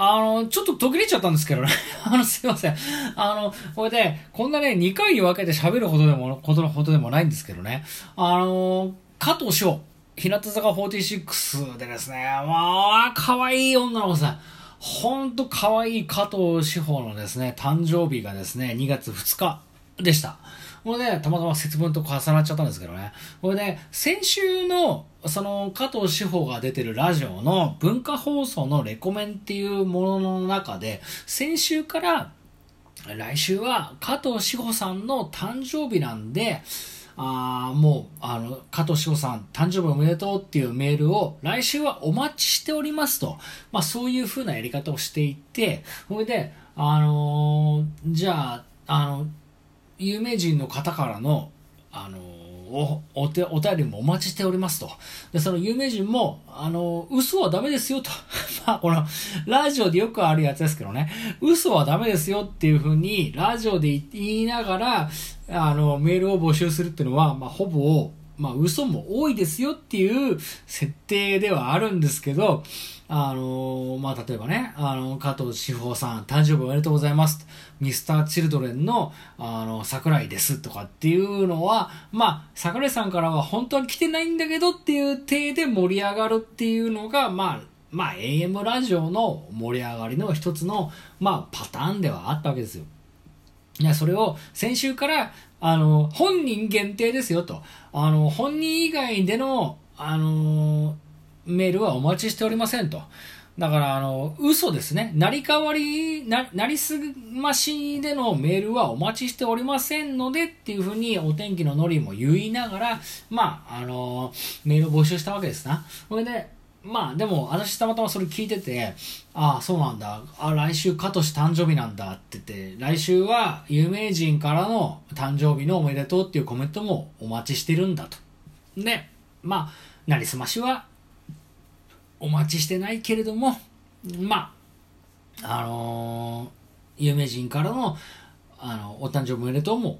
あの、ちょっと途切れちゃったんですけどね。あの、すいません。あの、これで、こんなね、2回に分けて喋るほどでも、ことのほどでもないんですけどね。あの、加藤翔、日向坂46でですね、まあ、可愛い女の子さん。ほんと可愛い加藤志保のですね、誕生日がですね、2月2日でした。これで、たまたま節分と重なっちゃったんですけどね。これで、先週の、その、加藤志保が出てるラジオの文化放送のレコメンっていうものの中で、先週から、来週は加藤志保さんの誕生日なんで、あもう、あの、加藤志保さん、誕生日おめでとうっていうメールを、来週はお待ちしておりますと。まあ、そういう風なやり方をしていて、それで、あのー、じゃあ、あの、有名人の方からの、あのおお手お便りもお待ちしておりますと。で、その有名人も、あの、嘘はダメですよと。まあ、この、ラジオでよくあるやつですけどね、嘘はダメですよっていうふうに、ラジオで言いながら、あの、メールを募集するっていうのは、まあ、ほぼ、まあ、嘘も多いですよっていう設定ではあるんですけど、あの、まあ、例えばね、あの、加藤志保さん、誕生日おめでとうございます。ミスターチルドレンの、あの、桜井ですとかっていうのは、まあ、桜井さんからは本当は来てないんだけどっていう体で盛り上がるっていうのが、まあ、まあ、AM ラジオの盛り上がりの一つの、まあ、パターンではあったわけですよ。いや、それを先週から、あの、本人限定ですよと。あの、本人以外での、あのメールはお待ちしておりませんと。だから、あの、嘘ですね。成り代わり、な、なりすましでのメールはお待ちしておりませんのでっていうふうにお天気のノリも言いながら、まあ、あの、メールを募集したわけですな。それで、まあでも私たまたまそれ聞いてて、ああ、そうなんだ。あ来週カトシ誕生日なんだって言って、来週は有名人からの誕生日のおめでとうっていうコメントもお待ちしてるんだと。で、まあ、なりすましはお待ちしてないけれども、まあ、あのー、有名人からの、あの、お誕生日おめでとうも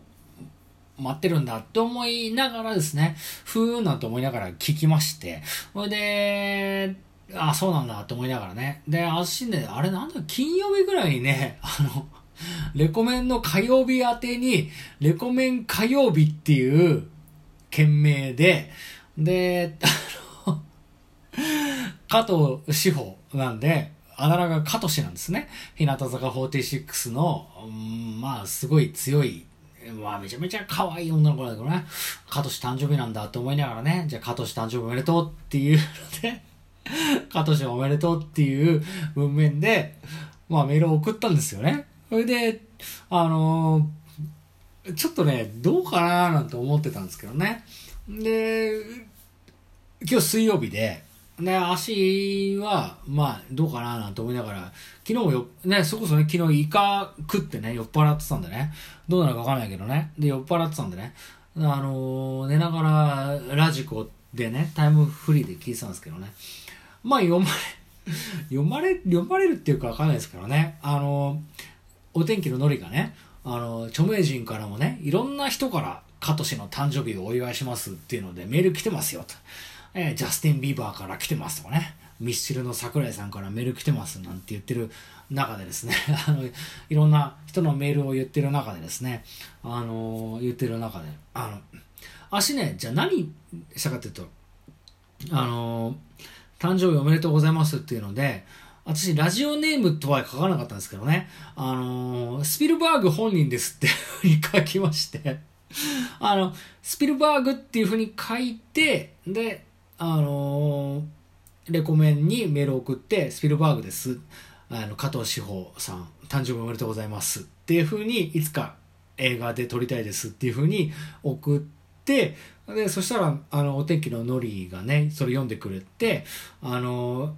待ってるんだって思いながらですね、ふーなんて思いながら聞きまして、ほいで、あ、そうなんだって思いながらね。で、私ね、あれなんだ、金曜日ぐらいにね、あの、レコメンの火曜日宛てに、レコメン火曜日っていう件名で、で、あの、加藤志保なんで、あだ名が加藤氏なんですね。日向坂46の、うん、まあ、すごい強いまあめちゃめちゃ可愛い女の子だけどね、カトシ誕生日なんだって思いながらね、じゃあカトシ誕生日おめでとうっていうので、カトシおめでとうっていう文面で、まあメールを送ったんですよね。それで、あのー、ちょっとね、どうかなーなんて思ってたんですけどね。で、今日水曜日で、ね、足は、まあ、どうかななんて思いながら、昨日もよ、ね、そこそこね、昨日イカ食ってね、酔っ払ってたんでね、どうなるかわかんないけどね、で、酔っ払ってたんでね、あのー、寝ながらラジコでね、タイムフリーで聞いてたんですけどね、まあ、読まれ、読まれ、読まれるっていうかわかんないですからね、あのー、お天気のノリがね、あのー、著名人からもね、いろんな人から、カトシの誕生日をお祝いしますっていうのでメール来てますよと。えー、ジャスティン・ビーバーから来てますとかね、ミスチルの桜井さんからメール来てますなんて言ってる中でですね、あの、いろんな人のメールを言ってる中でですね、あのー、言ってる中で、あの、足ね、じゃあ何したかっていうと、あのー、誕生日おめでとうございますっていうので、私、ラジオネームとは書かなかったんですけどね、あのー、スピルバーグ本人ですってふうに書きまして。あの、スピルバーグっていうふうに書いて、で、あのー、レコメンにメール送って、スピルバーグです。あの、加藤志保さん、誕生日おめでとうございます。っていう風に、いつか映画で撮りたいですっていう風に送って、で、そしたら、あの、お天気のノリがね、それ読んでくれて、あのー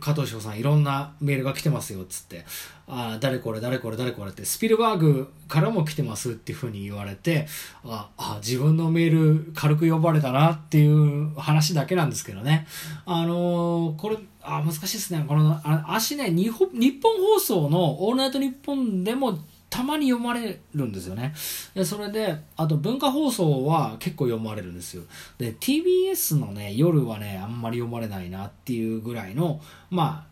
加藤翔さんいろんなメールが来てますよっつって、あ誰これ誰これ誰これってスピルバーグからも来てますっていうふうに言われて、ああ自分のメール軽く呼ばれたなっていう話だけなんですけどね。あのー、これ、あ難しいですね。この、あ足ね、日本、日本放送のオールナイトニッポンでもたまに読まれるんですよね。で、それで、あと文化放送は結構読まれるんですよ。で、TBS のね、夜はね、あんまり読まれないなっていうぐらいの、まあ、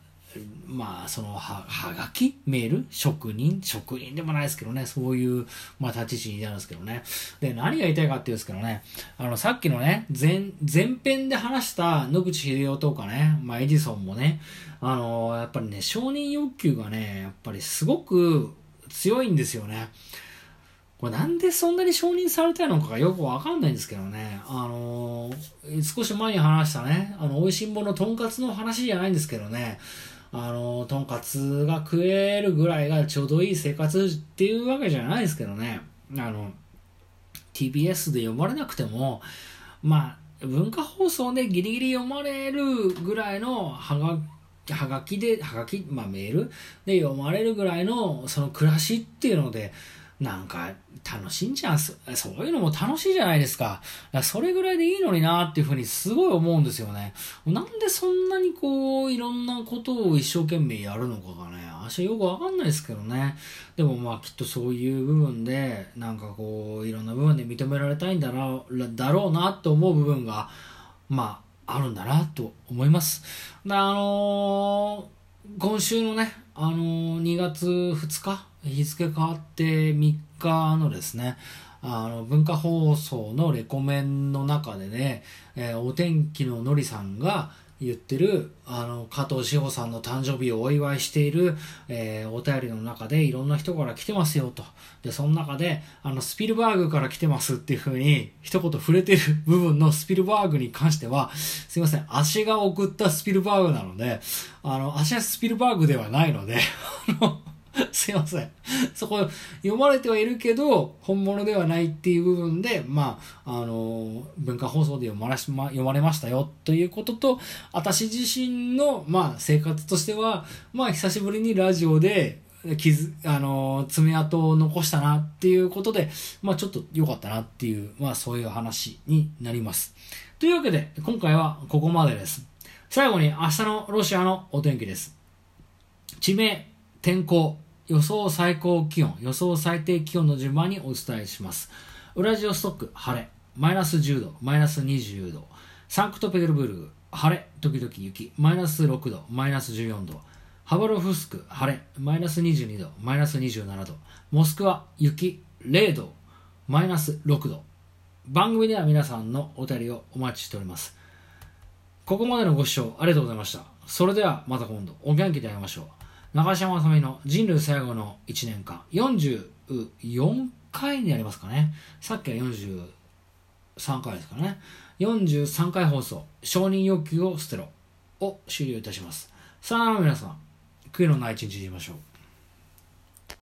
まあ、その、は、はがき？メール？職人？職人でもないですけどね、そういう、まあ、立ち位置になるんですけどね。で、何が言いたいかっていうんですけどね、あの、さっきのね、前、前編で話した野口秀夫とかね、まあ、エジソンもね、あの、やっぱりね、承認欲求がね、やっぱりすごく強いんですよね。これなんでそんなに承認されたのかがよくわかんないんですけどね。あのー、少し前に話したね、あの、美味しんぼのとんかつの話じゃないんですけどね、あのー、とんかつが食えるぐらいがちょうどいい生活っていうわけじゃないですけどね。あの、TBS で読まれなくても、まあ、文化放送でギリギリ読まれるぐらいのはがはがきで、はがき、まあメールで読まれるぐらいのその暮らしっていうので、なんか楽しいんじゃん。そういうのも楽しいじゃないですか。かそれぐらいでいいのになっていうふうにすごい思うんですよね。なんでそんなにこう、いろんなことを一生懸命やるのかがね、私はよくわかんないですけどね。でもまあきっとそういう部分で、なんかこう、いろんな部分で認められたいんだな、だろうなって思う部分が、まあ、あるんだなと思います。であのー、今週のね、あのー、2月2日、日付変わって3日のですね、あの、文化放送のレコメンの中でね、えー、お天気ののりさんが言ってる、あの、加藤志保さんの誕生日をお祝いしている、えー、お便りの中でいろんな人から来てますよと。で、その中で、あの、スピルバーグから来てますっていうふうに、一言触れてる部分のスピルバーグに関しては、すいません、足が送ったスピルバーグなので、あの、足はスピルバーグではないので、あの、すいません。そこ読まれてはいるけど、本物ではないっていう部分で、まあ、あの、文化放送で読まれま読まれましたよということと、私自身の、まあ、生活としては、まあ、久しぶりにラジオで、傷、あの、爪痕を残したなっていうことで、まあ、ちょっと良かったなっていう、まあ、そういう話になります。というわけで、今回はここまでです。最後に明日のロシアのお天気です。地名、天候、予想最高気温、予想最低気温の順番にお伝えします。ウラジオストック、晴れ、マイナス10度、マイナス20度。サンクトペテルブルグ、晴れ、時々雪、マイナス6度、マイナス14度。ハバロフスク、晴れ、マイナス22度、マイナス27度。モスクワ、雪、0度、マイナス6度。番組では皆さんのお便りをお待ちしております。ここまでのご視聴ありがとうございました。それではまた今度、お元気で会いましょう。長島まさみの人類最後の1年間、44回になりますかね。さっきは43回ですかね。43回放送、承認欲求を捨てろを終了いたします。さあ皆さん、悔いのない一日にしましょう。